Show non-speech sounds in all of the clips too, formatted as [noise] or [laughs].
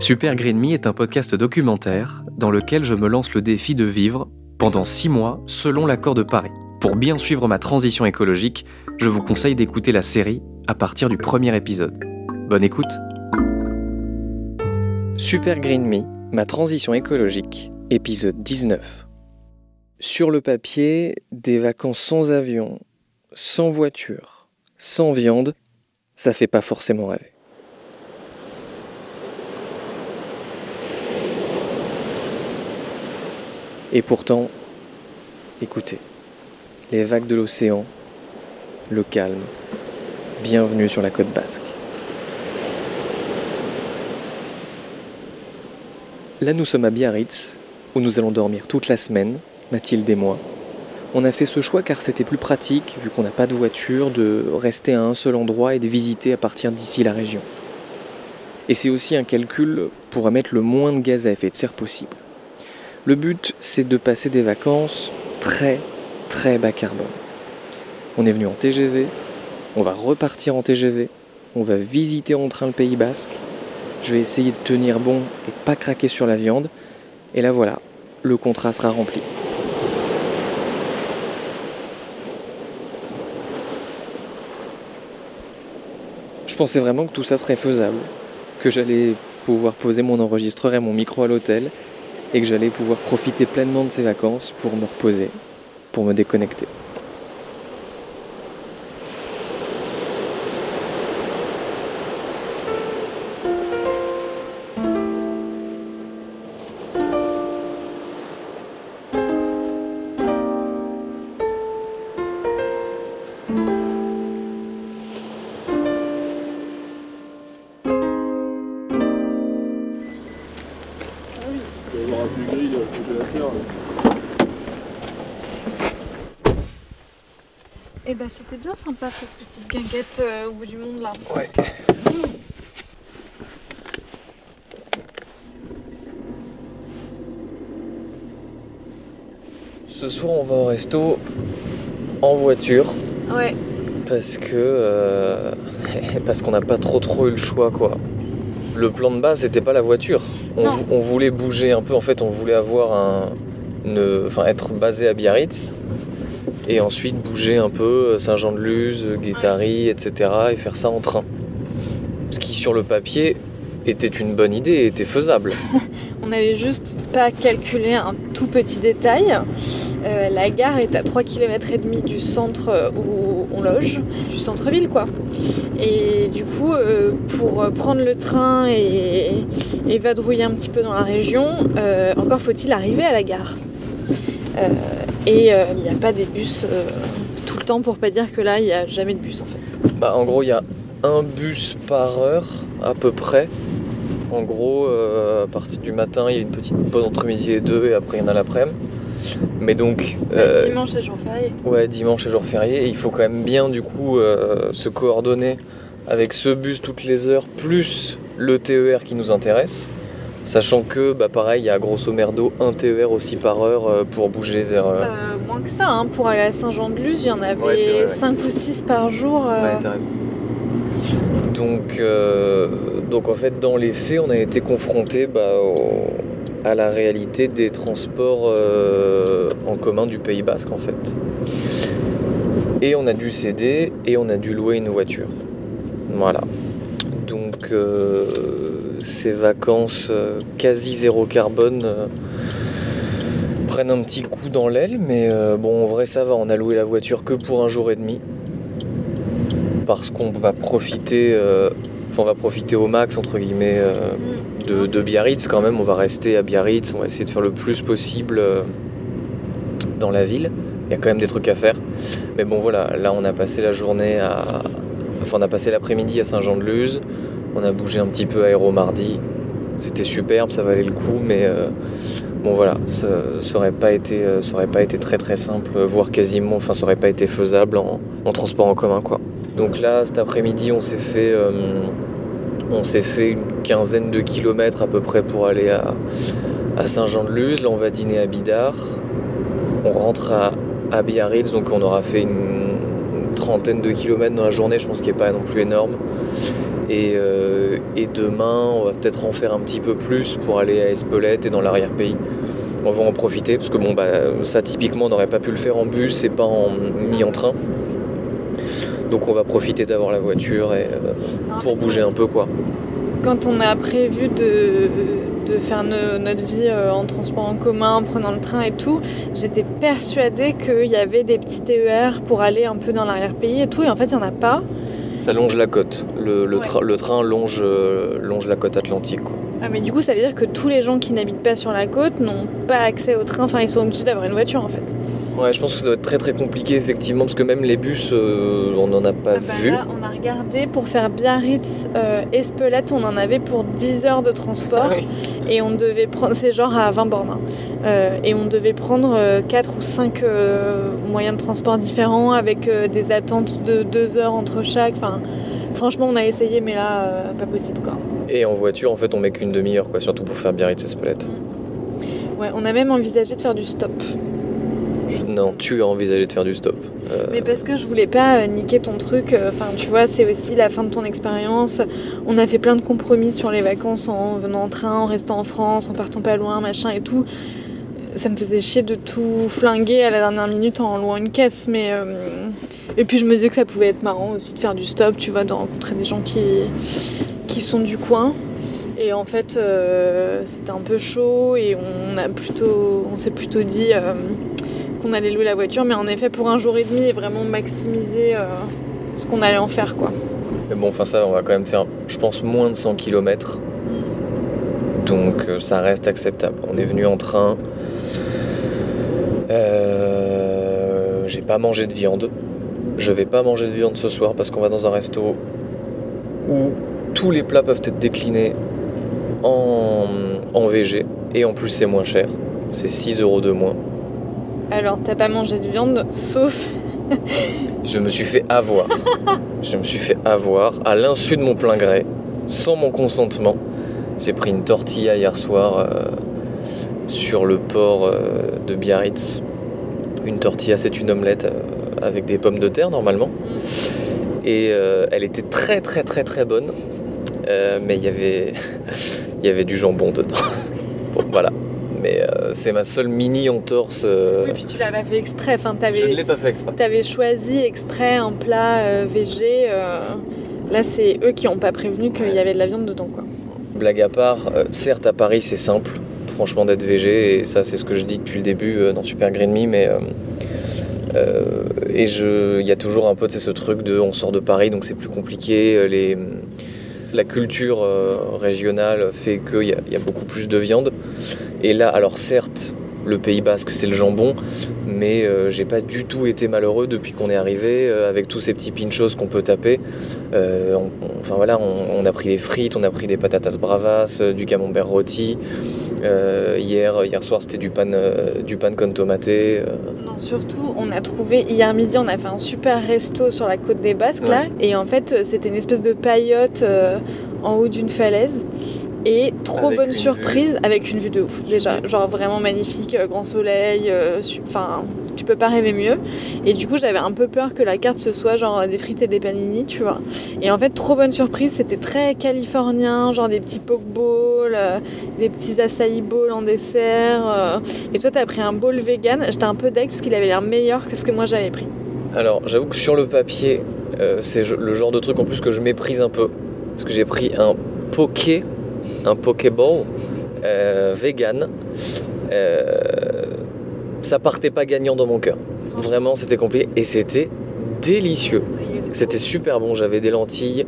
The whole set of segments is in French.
Super Green Me est un podcast documentaire dans lequel je me lance le défi de vivre pendant six mois selon l'accord de Paris. Pour bien suivre ma transition écologique, je vous conseille d'écouter la série à partir du premier épisode. Bonne écoute Super Green Me, ma transition écologique, épisode 19. Sur le papier, des vacances sans avion, sans voiture, sans viande, ça fait pas forcément rêver. Et pourtant, écoutez, les vagues de l'océan, le calme, bienvenue sur la côte basque. Là, nous sommes à Biarritz, où nous allons dormir toute la semaine, Mathilde et moi. On a fait ce choix car c'était plus pratique, vu qu'on n'a pas de voiture, de rester à un seul endroit et de visiter à partir d'ici la région. Et c'est aussi un calcul pour émettre le moins de gaz à effet de serre possible. Le but, c'est de passer des vacances très, très bas carbone. On est venu en TGV, on va repartir en TGV, on va visiter en train le Pays Basque. Je vais essayer de tenir bon et pas craquer sur la viande. Et là voilà, le contrat sera rempli. Je pensais vraiment que tout ça serait faisable, que j'allais pouvoir poser mon enregistreur et mon micro à l'hôtel et que j'allais pouvoir profiter pleinement de ces vacances pour me reposer, pour me déconnecter. Ben c'était bien sympa cette petite guinguette euh, au bout du monde là. Ouais. Ce soir, on va au resto en voiture Ouais. parce que euh, [laughs] parce qu'on n'a pas trop trop eu le choix quoi. Le plan de base c'était pas la voiture. On, on voulait bouger un peu. En fait, on voulait avoir un, une- être basé à Biarritz et ensuite bouger un peu Saint-Jean-de-Luz, Guétari, etc. et faire ça en train. Ce qui sur le papier était une bonne idée était faisable. [laughs] On n'avait juste pas calculé un tout petit détail. Euh, la gare est à 3 km et demi du centre euh, où on loge, du centre-ville quoi. Et du coup, euh, pour euh, prendre le train et, et vadrouiller un petit peu dans la région, euh, encore faut-il arriver à la gare. Et euh, il n'y a pas des bus euh, tout le temps pour pas dire que là, il n'y a jamais de bus en fait. Bah, en gros, il y a un bus par heure à peu près. En gros, euh, à partir du matin, il y a une petite pause entre midi et deux, et après, il y en a l'après-midi. Mais donc, euh, Dimanche et jour férié. ouais, dimanche et jour férié, et il faut quand même bien, du coup, se coordonner avec ce bus toutes les heures, plus le TER qui nous intéresse. Sachant que, bah, pareil, il y a grosso merdo un TER aussi par heure euh, pour bouger vers. euh, Euh, moins que ça, hein. pour aller à Saint-Jean-de-Luz, il y en avait Ouais, c'est vrai, ouais. 5 ou 6 par jour. euh, Ouais, t'as raison. Donc, euh, donc en fait, dans les faits, on a été confronté bah, au- à la réalité des transports euh, en commun du Pays Basque, en fait. Et on a dû céder et on a dû louer une voiture. Voilà. Donc, euh, ces vacances euh, quasi zéro carbone euh, prennent un petit coup dans l'aile, mais euh, bon, en vrai, ça va. On a loué la voiture que pour un jour et demi parce qu'on va profiter, euh, enfin, on va profiter au max entre guillemets euh, mm. de, de Biarritz quand même. On va rester à Biarritz, on va essayer de faire le plus possible euh, dans la ville. Il y a quand même des trucs à faire, mais bon voilà. Là, on a passé la journée à, enfin on a passé l'après-midi à Saint-Jean-de-Luz, on a bougé un petit peu Aéro mardi. C'était superbe, ça valait le coup, mais bon voilà, ça, aurait pas été, ça aurait pas été très très simple, voire quasiment, enfin ça aurait pas été faisable en, transport en commun quoi. Donc là, cet après-midi, on s'est fait, on s'est fait une quinzaine de kilomètres à peu près pour aller à, à Saint-Jean-de-Luz. Là, on va dîner à Bidart. On rentre à, à Biarritz, donc on aura fait une, trentaine de kilomètres dans la journée, je pense qu'il n'est pas non plus énorme. Euh, et, demain, on va peut-être en faire un petit peu plus pour aller à Espelette et dans l'arrière-pays. On va en profiter parce que bon, bah, ça typiquement, on n'aurait pas pu le faire en bus et pas ni en train. Donc on va profiter d'avoir la voiture euh, pour bouger un peu quoi. Quand on a prévu de, de faire notre vie euh, en transport en commun, en prenant le train et tout, j'étais persuadée qu'il y avait des petits TER pour aller un peu dans l'arrière-pays et tout, et en fait il n'y en a pas. Ça longe la côte. Le, le, train longe, euh, longe la côte atlantique. Quoi. Ah, mais du coup, ça veut dire que tous les gens qui n'habitent pas sur la côte n'ont pas accès au train. Enfin, ils sont obligés d'avoir une voiture en fait. Ouais, je pense que ça doit être très très compliqué effectivement parce que même les bus, euh, on n'en a pas ah bah vu. Là, on a regardé pour faire Biarritz euh, Espelette, on en avait pour 10 heures de transport ah et on devait prendre, c'est genre à 20 bornes, hein. euh, et on devait prendre 4 ou 5 moyens de transport différents avec des attentes de 2 heures entre chaque. Enfin, franchement, on a essayé, mais là, pas possible quoi. Et en voiture, en fait, on met qu'une demi-heure quoi, surtout pour faire Biarritz Espelette. Ouais, on a même envisagé de faire du stop. Non, tu as envisagé de faire du stop. Euh, Mais parce que je voulais pas euh, niquer ton truc. Euh, enfin, tu vois, c'est aussi la fin de ton expérience. On a fait plein de compromis sur les vacances en venant en train, en restant en France, en partant pas loin, machin et tout. Ça me faisait chier de tout flinguer à la dernière minute en louant une caisse. Mais et puis je me disais que ça pouvait être marrant aussi de faire du stop, tu vois, de rencontrer des gens qui qui sont du coin. Et en fait, c'était un peu chaud et on a plutôt, on s'est plutôt dit qu'on allait louer la voiture, mais en effet pour un jour et demi et vraiment maximiser euh, ce qu'on allait en faire quoi. Mais bon, enfin ça, on va quand même faire, je pense, moins de 100 km. Donc euh, ça reste acceptable. On est venu en train. Euh, j'ai pas mangé de viande. Je vais pas manger de viande ce soir parce qu'on va dans un resto où tous les plats peuvent être déclinés en, en VG et en plus c'est moins cher. C'est 6 euros de moins. Alors, t'as pas mangé de viande, sauf. je me suis fait avoir. je me suis fait avoir à l'insu de mon plein gré, sans mon consentement. J'ai pris une tortilla hier soir euh, sur le port euh, de Biarritz. Une tortilla, c'est une omelette euh, avec des pommes de terre normalement. Et elle était très très très très bonne. mais il y avait [laughs] il y avait du jambon dedans. [laughs] voilà mais euh, c'est ma seule mini entorse. Euh. Oui, puis tu l'avais fait exprès. Enfin, Je ne l'ai pas fait exprès. Tu avais choisi exprès un plat euh, VG. Là, c'est eux qui n'ont pas prévenu qu'il y avait de la viande dedans. Quoi. Blague à part, certes, à Paris, c'est simple, franchement, d'être VG. Et ça, c'est ce que je dis depuis le début dans Super Green Me. Mais. et il y a toujours un peu ce truc de on sort de Paris donc c'est plus compliqué. Les, la culture régionale fait qu'il y, y, a beaucoup plus de viande. Et là, alors certes, le Pays Basque, c'est le jambon, mais euh, j'ai pas du tout été malheureux depuis qu'on est arrivé euh, avec tous ces petits pinchos qu'on peut taper. Euh, enfin voilà, on, a pris des frites, on a pris des patatas bravas, du camembert rôti. Hier, hier soir, c'était du pan, du pan con tomaté. Non, surtout, on a trouvé hier midi, on a fait un super resto sur la côte des Basques là, et en fait, c'était une espèce de paillote en haut d'une falaise. Et trop bonne surprise avec une vue de ouf déjà, genre vraiment magnifique, euh, grand soleil, euh, enfin tu peux pas rêver mieux. Et du coup j'avais un peu peur que la carte ce soit genre des frites et des panini, tu vois. Et en fait trop bonne surprise, c'était très californien, genre des petits pokeballs, euh, des petits acai bowls en dessert. Et toi t'as pris un bowl vegan, j'étais un peu deck parce qu'il avait l'air meilleur que ce que moi j'avais pris. Alors j'avoue que sur le papier, c'est le genre de truc en plus que je méprise un peu. Parce que j'ai pris un poké un Pokéball euh, vegan. Euh, ça partait pas gagnant dans mon cœur. Vraiment, c'était compliqué et c'était délicieux. C'était super bon. J'avais des lentilles,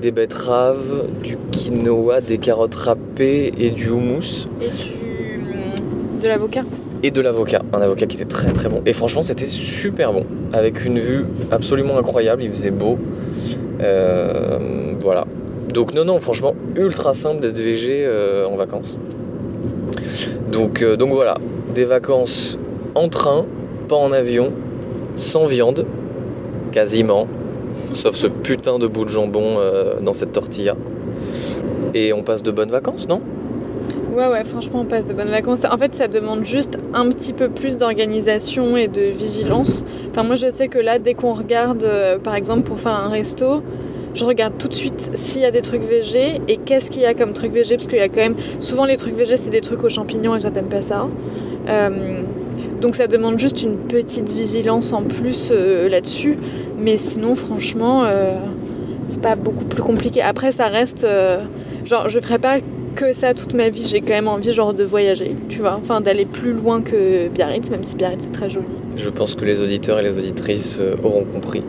des betteraves, du quinoa, des carottes râpées et du houmous. Et du... de l'avocat et de l'avocat, un avocat qui était très très bon. Et franchement, c'était super bon, avec une vue absolument incroyable. Il faisait beau. Euh, voilà. Donc non, non, franchement, ultra simple d'être VG euh, en vacances. Donc, euh, donc voilà, des vacances en train, pas en avion, sans viande, quasiment, sauf ce putain de bout de jambon euh, dans cette tortilla. Et on passe de bonnes vacances, non? Ouais, ouais, franchement, on passe de bonnes vacances. En fait, ça demande juste un petit peu plus d'organisation et de vigilance. Enfin, moi, je sais que là, dès qu'on regarde, par exemple, pour faire un resto, je regarde tout de suite s'il y a des trucs végé et qu'est-ce qu'il y a comme trucs végé, parce qu'il y a quand même. Souvent, les trucs végé, c'est des trucs aux champignons et toi, t'aimes pas ça. Euh, donc, ça demande juste une petite vigilance en plus euh, là-dessus. Mais sinon, franchement, euh, c'est pas beaucoup plus compliqué. Après, ça reste. genre, je ferais pas que ça toute ma vie. J'ai quand même envie, genre, de voyager, tu vois. Enfin, d'aller plus loin que Biarritz, même si Biarritz, c'est très joli. Je pense que les auditeurs et les auditrices auront compris.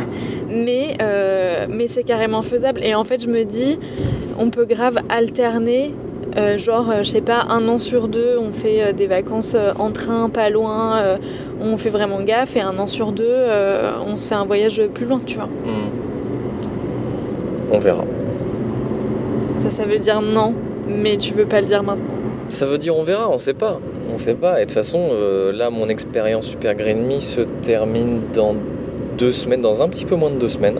[laughs] mais, mais c'est carrément faisable. Et en fait, je me dis, on peut grave alterner. euh, genre, euh, je sais pas, un an sur deux, on fait euh, des vacances en train, pas loin, on fait vraiment gaffe, et un an sur deux, on se fait un voyage plus loin, tu vois. Hmm. On verra. Ça, ça veut dire non, mais tu veux pas le dire maintenant. Ça veut dire on verra, on sait pas. On sait pas. Et de toute façon, euh, là, mon expérience Super Green Me se termine dans deux semaines, dans un petit peu moins de deux semaines.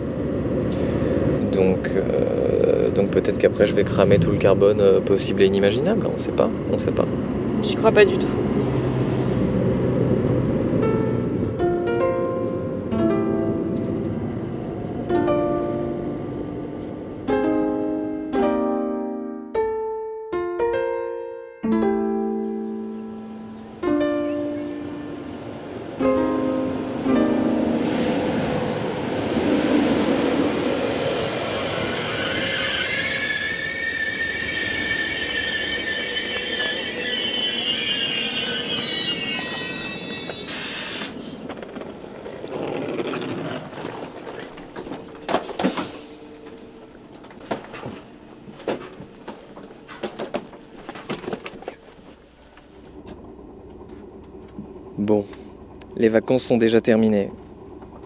Donc, euh, donc peut-être qu'après, je vais cramer tout le carbone euh, possible et inimaginable. On sait pas. On sait pas. J'y crois pas du tout. Bon, les vacances sont déjà terminées.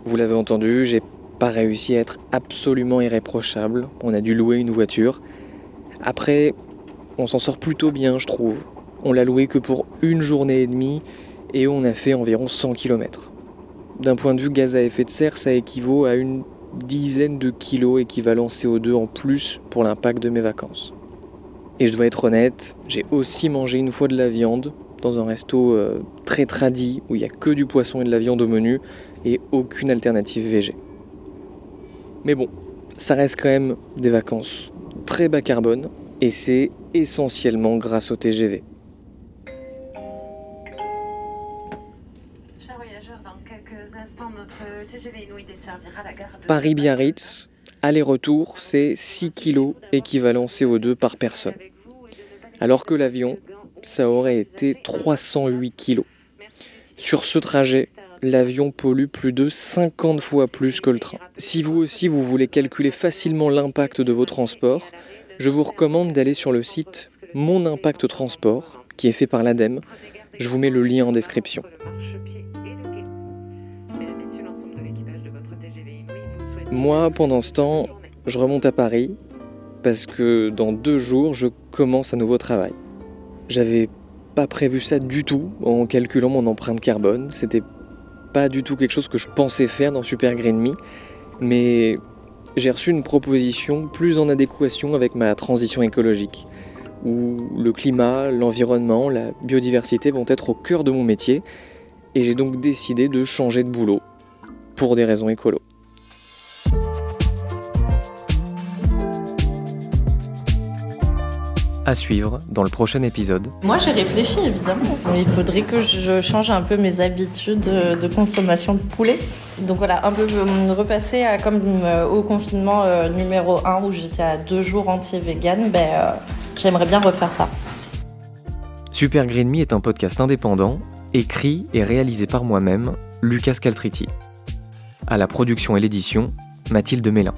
Vous l'avez entendu, j'ai pas réussi à être absolument irréprochable. On a dû louer une voiture. Après, on s'en sort plutôt bien, je trouve. On l'a loué que pour une journée et demie et on a fait environ 100 km. D'un point de vue gaz à effet de serre, ça équivaut à une dizaine de kilos équivalent CO2 en plus pour l'impact de mes vacances. Et je dois être honnête, j'ai aussi mangé une fois de la viande dans un resto euh, très tradi où il n'y a que du poisson et de la viande au menu et aucune alternative végé. Mais bon, ça reste quand même des vacances très bas carbone et c'est essentiellement grâce au TGV. Chers voyageurs, dans quelques instants, notre TGV Inouï desservira la gare de Paris-Biarritz, aller-retour, c'est 6 kg équivalent CO2 par personne. Alors que l'avion, ça aurait été 308 kg. Sur ce trajet, l'avion pollue plus de 50 fois plus que le train. Si vous aussi vous voulez calculer facilement l'impact de vos transports, je vous recommande d'aller sur le site Mon Impact Transport, qui est fait par l'ADEME. Je vous mets le lien en description. Moi, pendant ce temps, je remonte à Paris parce que dans deux jours, je commence un nouveau travail. J'avais pas prévu ça du tout en calculant mon empreinte carbone. C'était pas du tout quelque chose que je pensais faire dans Super Green Me, mais j'ai reçu une proposition plus en adéquation avec ma transition écologique, où le climat, l'environnement, la biodiversité vont être au cœur de mon métier, et j'ai donc décidé de changer de boulot pour des raisons écolo. À suivre dans le prochain épisode. Moi, j'ai réfléchi, évidemment. Il faudrait que je change un peu mes habitudes de consommation de poulet. Donc voilà, un peu euh, repasser à, comme euh, au confinement euh, numéro 1 où j'étais à deux jours entier-vegan, ben, euh, j'aimerais bien refaire ça. Super Green Me est un podcast indépendant, écrit et réalisé par moi-même, Lucas Caltriti. À la production et l'édition, Mathilde Mélin.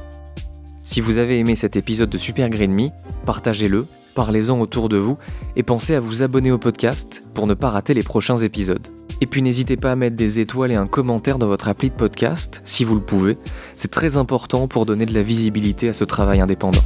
Si vous avez aimé cet épisode de Super Green Me, partagez-le parlez-en autour de vous et pensez à vous abonner au podcast pour ne pas rater les prochains épisodes. Et puis n'hésitez pas à mettre des étoiles et un commentaire dans votre appli de podcast si vous le pouvez. C'est très important pour donner de la visibilité à ce travail indépendant.